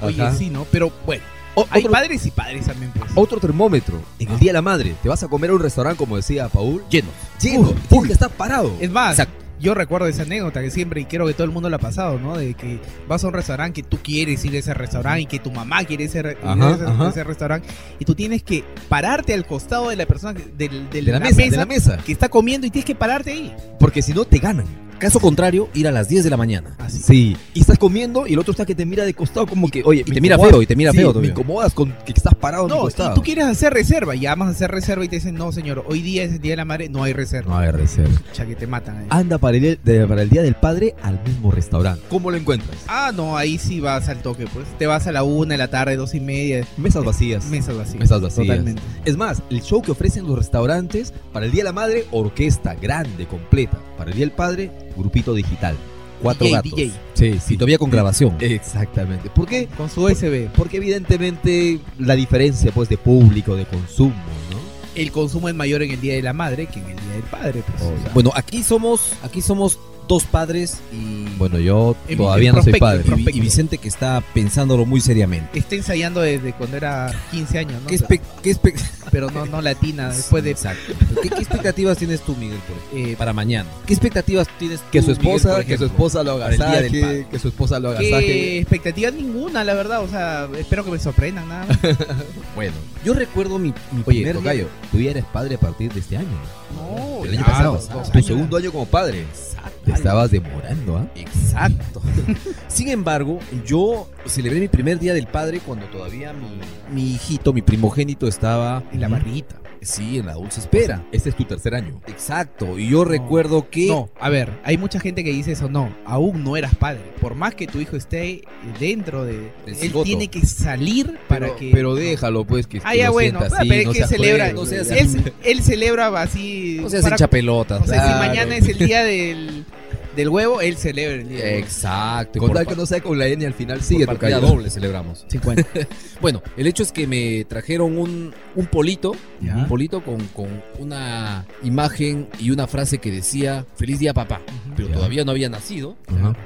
Oye, Ajá. sí, ¿no? Pero bueno, O- hay otro, padres y padres también, pues. otro termómetro. En el Día de la Madre, te vas a comer a un restaurante, como decía Paul, Lleno. lleno. Uf, que estar parado. Es más, Exacto. yo recuerdo esa anécdota que siempre, y creo que todo el mundo la ha pasado, ¿no? De que vas a un restaurante que tú quieres ir a ese restaurante y que tu mamá quiere ese, re- Ajá, ir a ese, restaurante y tú tienes que pararte al costado de la persona, De la mesa, de la mesa. que está comiendo y tienes que pararte ahí. Porque si no, te ganan. Caso contrario, ir a las 10 de la mañana. Así. Sí. Y estás comiendo y el otro está que te mira de costado como que, oye, y me te mira feo, y te mira sí, feo Me todavía. incomodas con que estás parado mi No, costado. tú quieres hacer reserva, y llamas a hacer reserva y te dicen, no señor, hoy día es el día de la madre, no hay reserva. No hay reserva. Ya que te matan ahí. Anda para el, de- para el Día del Padre al mismo restaurante. ¿Cómo lo encuentras? Ah, no, ahí sí vas al toque, pues. Te vas a la una de la tarde, dos y media. Mesas vacías. Mesas vacías. Mesas vacías. Totalmente. Es más, el show que ofrecen los restaurantes para el Día de la Madre, orquesta grande, completa. Para el Día del Padre, grupito digital. Cuatro DJ, gatos. DJ. Sí, Y todavía con grabación. Exactamente. ¿Por qué? Con su USB. Porque evidentemente la diferencia pues de público, de consumo, ¿no? El consumo es mayor en el Día de la Madre que en el Día del Padre. Pues, o sea. Bueno, aquí somos, aquí somos dos padres y, Bueno, yo En- todavía no soy padre. y- y Vicente que está pensándolo muy seriamente. Está ensayando desde cuando era 15 años, ¿no? ¿Qué, espe- qué espe- Pero no, no latina, después de... Exacto. ¿Qué, qué expectativas tienes tú, Miguel, por Eh, para mañana? ¿Qué expectativas tienes tú, Que su Miguel, esposa, por que su esposa lo Día agasaje, Padre? que su esposa lo ¿Qué agasaje. expectativa ninguna, la verdad? O sea, espero que me sorprendan nada más. Bueno, yo recuerdo mi, mi Oye, primer día- Tocayo, tú ya eres padre a partir de este año. No, El año ya, pasado. dos- dos Tu años. segundo año como padre. Te estabas demorando, ¿ah? Exacto. Sin embargo, yo celebré mi primer día del padre cuando todavía mi, mi hijito, mi primogénito, estaba En la barriguita. Sí, en la dulce espera. Este es tu tercer año. Exacto. Y yo recuerdo que. No, a ver, hay mucha gente que dice eso, no, aún no eras padre. Por más que tu hijo esté dentro de... Él tiene que salir para pero, que... pero déjalo, pues, que Ah, que ya bueno, pero así, es no que celebra, él, él celebra así... No seas para- hincha pelota. O sea, si Claro. mañana es el día del, del huevo, él celebra el día. Exacto. Con tal que no sea con la N al final, sigue Tocayo. doble celebramos. 50. Bueno, el hecho es que me trajeron un, un polito, Ya. un polito con, con una imagen y una frase que decía Feliz día papá, pero Ya. todavía no había nacido.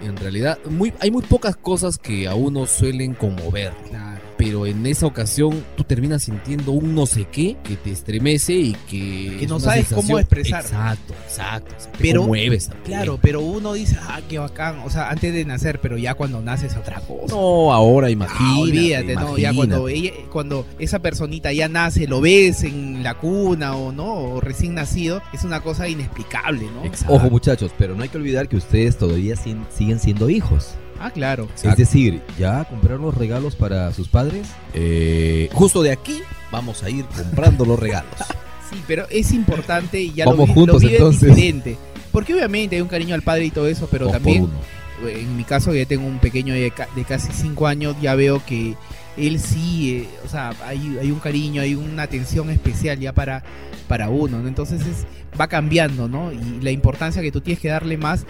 En realidad, muy, hay muy pocas cosas que a uno suelen conmover. Claro. Pero en esa ocasión tú terminas sintiendo un no sé qué que te estremece y que... Que no sabes cómo expresar. Exacto, exacto. o sea, te Pero- también. Claro, pero uno dice, ah, qué bacán. O sea, antes de nacer, pero ya cuando naces es otra cosa. No, ahora Ah, imagínate. olvídate, ¿no? Ya cuando, ella, cuando esa personita ya nace, lo ves en la cuna o no, o recién nacido, es una cosa inexplicable, ¿no? Exacto. Ojo muchachos, pero no hay que olvidar que ustedes todavía sin- siguen siendo hijos. Ah, claro. Es decir, ¿ya compraron los regalos para sus padres? Eh, justo de aquí vamos a ir comprando los regalos. Sí, pero es importante y ya Vamos lo, vi- juntos, lo entonces. diferente. Porque obviamente hay un cariño al padre y todo eso, pero Dos también, uno. en mi caso, ya tengo un pequeño de, ca- de casi 5 años, ya veo que él sí, eh, o sea, hay, hay un cariño, hay una atención especial ya para, para uno, ¿no? Entonces es, va cambiando, ¿no? Y la importancia que tú tienes que darle más,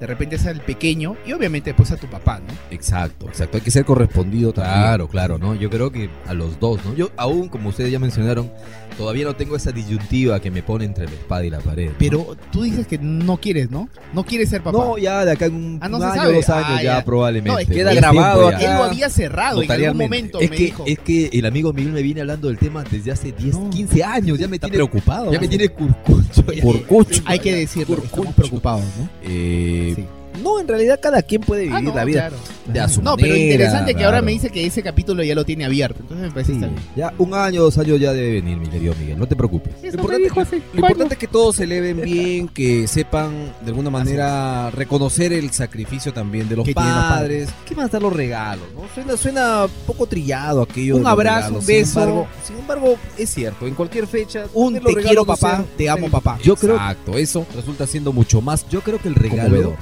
de repente es al pequeño y obviamente después a tu papá, ¿no? Exacto, exacto. Hay que ser correspondido también. Claro, claro, ¿no? Yo creo que a los dos, ¿no? Yo aún, como ustedes ya mencionaron, todavía no tengo esa disyuntiva que me pone entre la espada y la pared. ¿no? Pero tú dices que no quieres, ¿no? No quieres ser papá. No, ya de acá en un, Ah, no un año, sabe. dos años Ah, ya, ya. probablemente. No, es que queda grabado. Él lo había cerrado en algún momento, Es me que, dijo. es que el amigo Miguel me viene hablando del tema desde hace 10, No. 15 años. Ya me Está tiene preocupado. Ya me tiene curcucho. Hay que decirlo, Curcucho. estamos preocupados, ¿no? Eh, Sí. No, en realidad cada quien puede vivir Ah, no, la vida claro. de a su No, manera. pero interesante que ahora me dice que ese capítulo ya lo tiene abierto. Entonces me parece Sí, que está bien. ya un año, dos años ya debe venir, mi querido Miguel. No te preocupes. Eso Lo me importante, dijo hace lo importante es que todos se eleven bien, que sepan de alguna manera reconocer el sacrificio también de los padres. ¿Qué más dar los regalos? ¿no? Suena, suena poco trillado aquello. Un abrazo, regalos. un Sin beso. embargo- Sin embargo, es cierto, en cualquier fecha. Un te quiero papá, te amo papá. Yo creo- Exacto, eso resulta siendo mucho más. Yo creo que el regalo,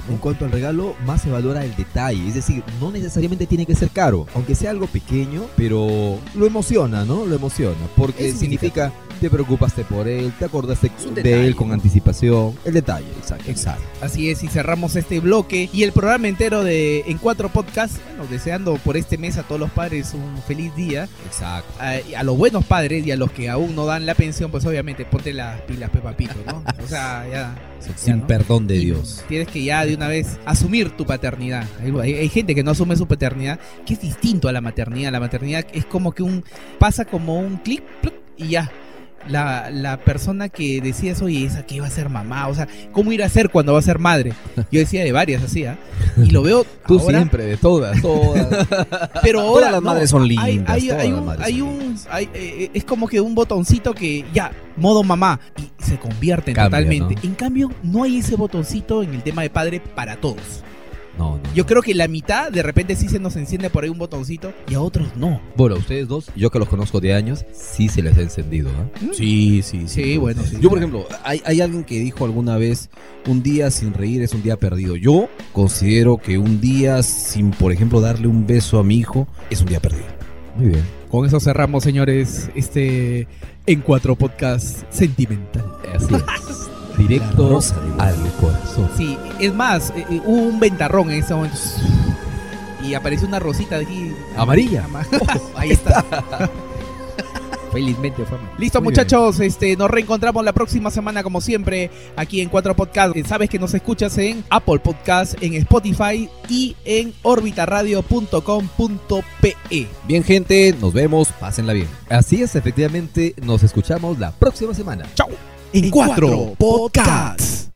al regalo, más se valora el detalle. Es decir, no necesariamente tiene que ser caro, aunque sea algo pequeño, pero lo emociona, ¿no? Lo emociona. Porque significa, te preocupaste por él, te acordaste de él con anticipación. El detalle, exacto. Exacto. Así es, y cerramos este bloque y el programa entero de En Cuatro Podcasts. Bueno, deseando por este mes a todos los padres un feliz día. Exacto. A, y a los buenos padres y a los que aún no dan la pensión, pues obviamente ponte las pilas, Peppa Pito, ¿no? O sea, ya. Sin ¿no? perdón de Dios. Tienes que ya de una vez asumir tu paternidad. Hay, gente que no asume su paternidad, que es distinto a la maternidad. La maternidad es como que un. pasa como un clic y ya. La, la persona que decías, oye, esa que va a ser mamá, o sea, ¿cómo ir a ser cuando va a ser madre? Yo decía de varias así, ¿ah? Y lo veo Tú ahora, siempre, de todas. Todas. pero ahora Todas las no, madres son lindas, Hay, un, hay hay, eh, es como que un botoncito que ya, modo mamá, y se convierte Cambia, totalmente. ¿no? En cambio, no hay ese botoncito en el tema de padre para todos. No, no. Yo creo que la mitad de repente sí se nos enciende por ahí un botoncito y a otros no. Bueno, a ustedes dos, yo que los conozco de años, sí se les ha encendido, ¿ah? Sí, sí, Sí, bueno, sí. Yo, por ejemplo, hay, hay alguien que dijo alguna vez, un día sin reír es un día perdido. Yo considero que un día sin, por ejemplo, darle un beso a mi hijo es un día perdido. Muy bien. Con eso cerramos, señores, este en cuatro podcast sentimental. Así es. Directo al corazón. Sí, es más, eh, eh, hubo un ventarrón en ese momento. Y apareció una rosita de aquí. Amarilla. Ama- Ahí está. Felizmente fue. Listo, Muy muchachos. Este, nos reencontramos la próxima semana, como siempre, aquí en Cuatro Podcast. Eh, Sabes que nos escuchas en Apple Podcast, en Spotify y en orbitaradio.com.pe. Bien, gente, nos vemos, pásenla bien. Así es, efectivamente, nos escuchamos la próxima semana. En Cuatro Podcasts.